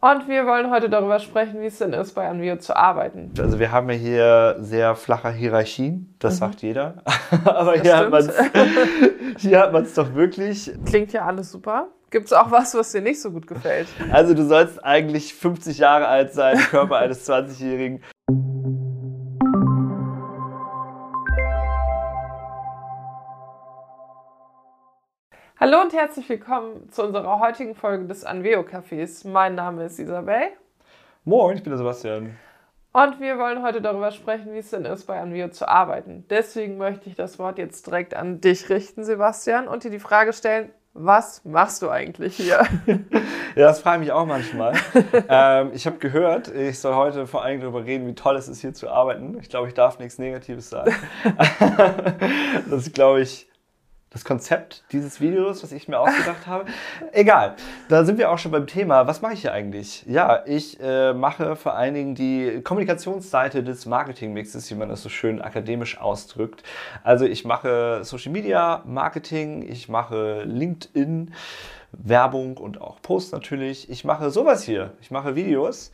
Und wir wollen heute darüber sprechen, wie es denn ist, bei Anvio zu arbeiten. Also wir haben ja hier sehr flache Hierarchien, das mhm. sagt jeder. Aber hat, hier hat man es doch wirklich. Klingt ja alles super. Gibt es auch was, was dir nicht so gut gefällt? Also du sollst eigentlich 50 Jahre alt sein, Körper eines 20-Jährigen. Hallo und herzlich willkommen zu unserer heutigen Folge des Anveo Cafés. Mein Name ist Isabel. Moin, ich bin der Sebastian. Und wir wollen heute darüber sprechen, wie es denn ist, bei Anveo zu arbeiten. Deswegen möchte ich das Wort jetzt direkt an dich richten, Sebastian, und dir die Frage stellen, was machst du eigentlich hier? ja, das frage ich mich auch manchmal. ähm, ich habe gehört, ich soll heute vor allem darüber reden, wie toll es ist, hier zu arbeiten. Ich glaube, ich darf nichts Negatives sagen. das ist, glaube ich, das Konzept dieses Videos, was ich mir ausgedacht habe. Egal, da sind wir auch schon beim Thema. Was mache ich hier eigentlich? Ja, ich äh, mache vor allen Dingen die Kommunikationsseite des Marketingmixes, wie man das so schön akademisch ausdrückt. Also ich mache Social Media Marketing, ich mache LinkedIn. Werbung und auch Post natürlich. Ich mache sowas hier. Ich mache Videos,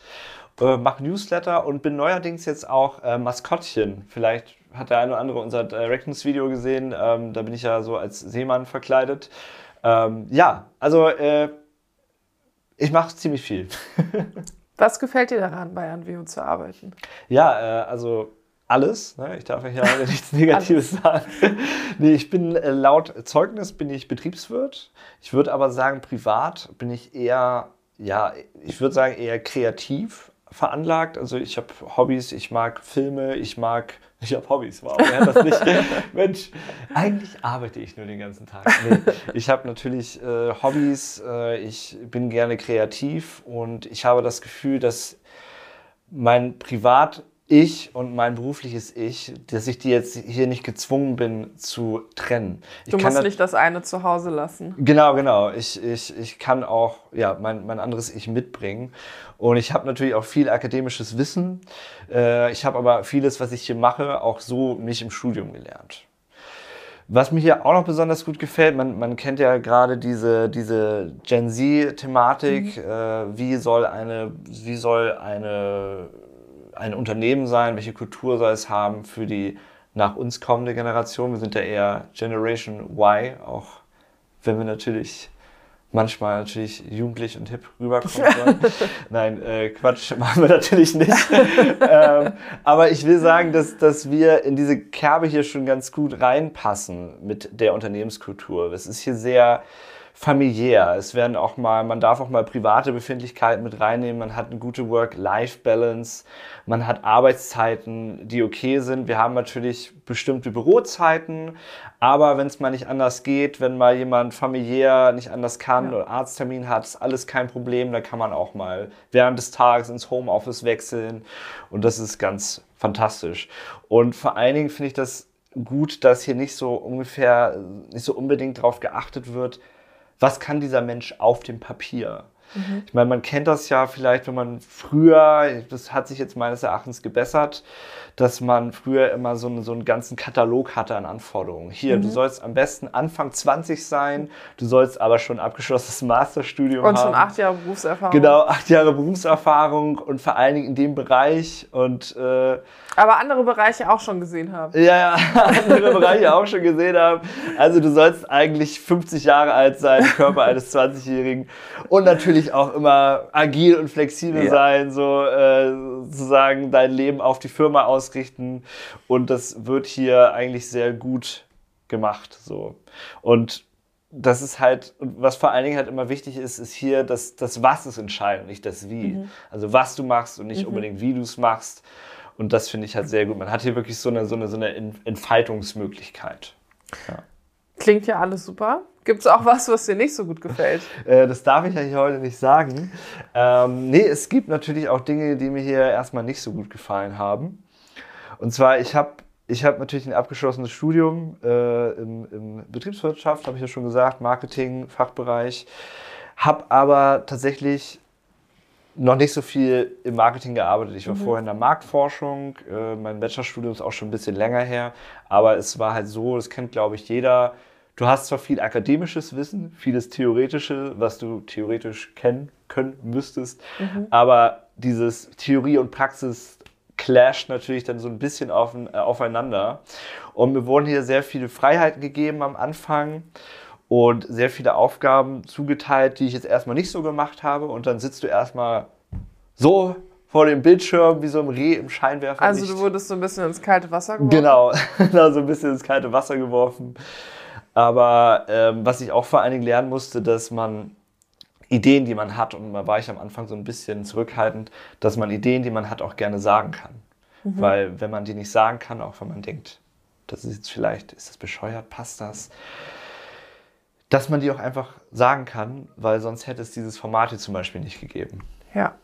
äh, mache Newsletter und bin neuerdings jetzt auch äh, Maskottchen. Vielleicht hat der eine oder andere unser Directions-Video gesehen. Ähm, da bin ich ja so als Seemann verkleidet. Ähm, ja, also äh, ich mache ziemlich viel. Was gefällt dir daran, bei Anvio zu arbeiten? Ja, äh, also alles. Ne? Ich darf ja hier nichts Negatives sagen. nee, ich bin äh, laut Zeugnis bin ich Betriebswirt. Ich würde aber sagen, privat bin ich eher, ja, ich würde sagen eher kreativ veranlagt. Also ich habe Hobbys, ich mag Filme, ich mag ich habe Hobbys, wow, wer hat das nicht? Mensch, eigentlich arbeite ich nur den ganzen Tag. Nee, ich habe natürlich äh, Hobbys, äh, ich bin gerne kreativ und ich habe das Gefühl, dass mein Privat ich und mein berufliches Ich, dass ich die jetzt hier nicht gezwungen bin zu trennen. Ich du musst nicht das eine zu Hause lassen. Genau, genau. Ich, ich, ich kann auch ja, mein, mein anderes Ich mitbringen. Und ich habe natürlich auch viel akademisches Wissen. Äh, ich habe aber vieles, was ich hier mache, auch so nicht im Studium gelernt. Was mir hier auch noch besonders gut gefällt, man, man kennt ja gerade diese, diese Gen Z-Thematik. Mhm. Äh, wie soll eine, wie soll eine ein Unternehmen sein, welche Kultur soll es haben für die nach uns kommende Generation. Wir sind ja eher Generation Y, auch wenn wir natürlich manchmal natürlich jugendlich und hip rüberkommen sollen. Nein, äh, Quatsch, machen wir natürlich nicht. ähm, aber ich will sagen, dass, dass wir in diese Kerbe hier schon ganz gut reinpassen mit der Unternehmenskultur. Es ist hier sehr familiär. Es werden auch mal, man darf auch mal private Befindlichkeiten mit reinnehmen. Man hat eine gute Work-Life-Balance. Man hat Arbeitszeiten, die okay sind. Wir haben natürlich bestimmte Bürozeiten, aber wenn es mal nicht anders geht, wenn mal jemand familiär nicht anders kann ja. oder Arzttermin hat, ist alles kein Problem. Da kann man auch mal während des Tages ins Homeoffice wechseln und das ist ganz fantastisch. Und vor allen Dingen finde ich das gut, dass hier nicht so ungefähr, nicht so unbedingt darauf geachtet wird, was kann dieser Mensch auf dem Papier? Mhm. Ich meine, man kennt das ja vielleicht, wenn man früher, das hat sich jetzt meines Erachtens gebessert, dass man früher immer so einen, so einen ganzen Katalog hatte an Anforderungen. Hier, mhm. du sollst am besten Anfang 20 sein, du sollst aber schon abgeschlossenes Masterstudium und haben. Und schon acht Jahre Berufserfahrung. Genau, acht Jahre Berufserfahrung und vor allen Dingen in dem Bereich. Und, äh, aber andere Bereiche auch schon gesehen haben. Ja, ja, andere Bereiche auch schon gesehen haben. Also du sollst eigentlich 50 Jahre alt sein, Körper eines 20-Jährigen und natürlich auch immer agil und flexibel ja. sein, so äh, sozusagen dein Leben auf die Firma aus ausrichten und das wird hier eigentlich sehr gut gemacht. So. Und das ist halt, was vor allen Dingen halt immer wichtig ist, ist hier, dass das Was ist entscheidend, nicht das Wie. Mhm. Also was du machst und nicht mhm. unbedingt wie du es machst. Und das finde ich halt sehr gut. Man hat hier wirklich so eine, so eine, so eine Entfaltungsmöglichkeit. Ja. Klingt ja alles super. Gibt es auch was, was dir nicht so gut gefällt? Äh, das darf ich ja hier heute nicht sagen. Ähm, nee, es gibt natürlich auch Dinge, die mir hier erstmal nicht so gut gefallen haben. Und zwar, ich habe ich hab natürlich ein abgeschlossenes Studium äh, im, im Betriebswirtschaft, habe ich ja schon gesagt, Marketing, Fachbereich, habe aber tatsächlich noch nicht so viel im Marketing gearbeitet. Ich war mhm. vorher in der Marktforschung, äh, mein Bachelorstudium ist auch schon ein bisschen länger her, aber es war halt so, das kennt glaube ich jeder, du hast zwar viel akademisches Wissen, vieles theoretische, was du theoretisch kennen können müsstest. Mhm. Aber dieses Theorie und Praxis clasht natürlich dann so ein bisschen auf, äh, aufeinander. Und mir wurden hier sehr viele Freiheiten gegeben am Anfang und sehr viele Aufgaben zugeteilt, die ich jetzt erstmal nicht so gemacht habe. Und dann sitzt du erstmal so vor dem Bildschirm wie so ein Reh im Scheinwerfer. Also du wurdest so ein bisschen ins kalte Wasser geworfen? Genau, so ein bisschen ins kalte Wasser geworfen. Aber ähm, was ich auch vor allen Dingen lernen musste, dass man Ideen, die man hat, und da war ich am Anfang so ein bisschen zurückhaltend, dass man Ideen, die man hat, auch gerne sagen kann. Mhm. Weil wenn man die nicht sagen kann, auch wenn man denkt, das ist jetzt vielleicht, ist das bescheuert, passt das, dass man die auch einfach sagen kann, weil sonst hätte es dieses Format hier zum Beispiel nicht gegeben. Ja.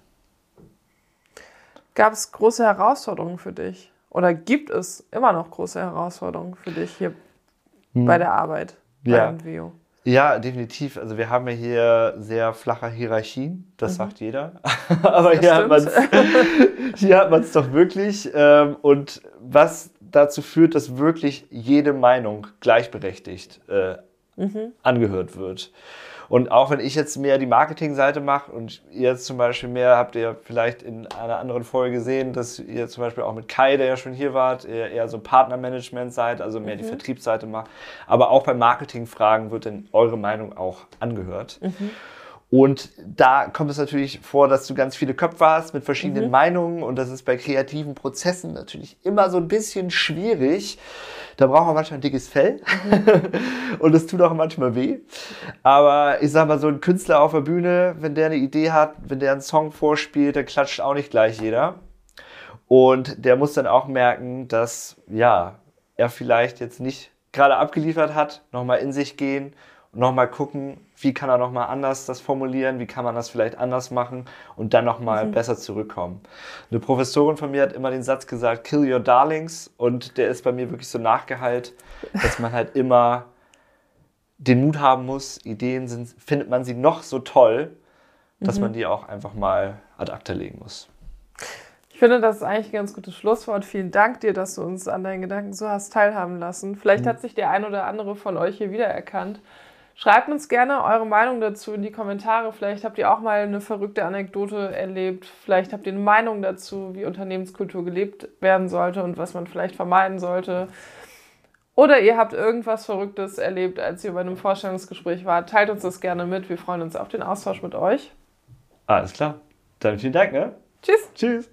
Gab es große Herausforderungen für dich? Oder gibt es immer noch große Herausforderungen für dich hier hm. bei der Arbeit bei ja. MVO? Ja, definitiv. Also wir haben ja hier sehr flache Hierarchien, das mhm. sagt jeder. Aber hier hat, hier hat man es doch wirklich. Ähm, und was dazu führt, dass wirklich jede Meinung gleichberechtigt äh, mhm. angehört wird. Und auch wenn ich jetzt mehr die Marketingseite mache und ihr jetzt zum Beispiel mehr, habt ihr vielleicht in einer anderen Folge gesehen, dass ihr zum Beispiel auch mit Kai, der ja schon hier wart, eher, eher so Partnermanagement seid, also mehr mhm. die Vertriebsseite macht. Aber auch bei Marketingfragen wird dann eure Meinung auch angehört. Mhm. Und da kommt es natürlich vor, dass du ganz viele Köpfe hast mit verschiedenen mhm. Meinungen und das ist bei kreativen Prozessen natürlich immer so ein bisschen schwierig. Da braucht man manchmal ein dickes Fell mhm. und es tut auch manchmal weh. Aber ich sag mal, so ein Künstler auf der Bühne, wenn der eine Idee hat, wenn der einen Song vorspielt, dann klatscht auch nicht gleich jeder. Und der muss dann auch merken, dass ja, er vielleicht jetzt nicht gerade abgeliefert hat, nochmal in sich gehen nochmal gucken, wie kann er nochmal anders das formulieren, wie kann man das vielleicht anders machen und dann nochmal mhm. besser zurückkommen. Eine Professorin von mir hat immer den Satz gesagt, kill your darlings und der ist bei mir wirklich so nachgehalt, dass man halt immer den Mut haben muss, Ideen sind, findet man sie noch so toll, dass mhm. man die auch einfach mal ad acta legen muss. Ich finde, das ist eigentlich ein ganz gutes Schlusswort. Vielen Dank dir, dass du uns an deinen Gedanken so hast teilhaben lassen. Vielleicht mhm. hat sich der ein oder andere von euch hier wiedererkannt. Schreibt uns gerne eure Meinung dazu in die Kommentare. Vielleicht habt ihr auch mal eine verrückte Anekdote erlebt. Vielleicht habt ihr eine Meinung dazu, wie Unternehmenskultur gelebt werden sollte und was man vielleicht vermeiden sollte. Oder ihr habt irgendwas Verrücktes erlebt, als ihr bei einem Vorstellungsgespräch wart. Teilt uns das gerne mit. Wir freuen uns auf den Austausch mit euch. Alles klar. Dann vielen Dank, ne? Tschüss. Tschüss.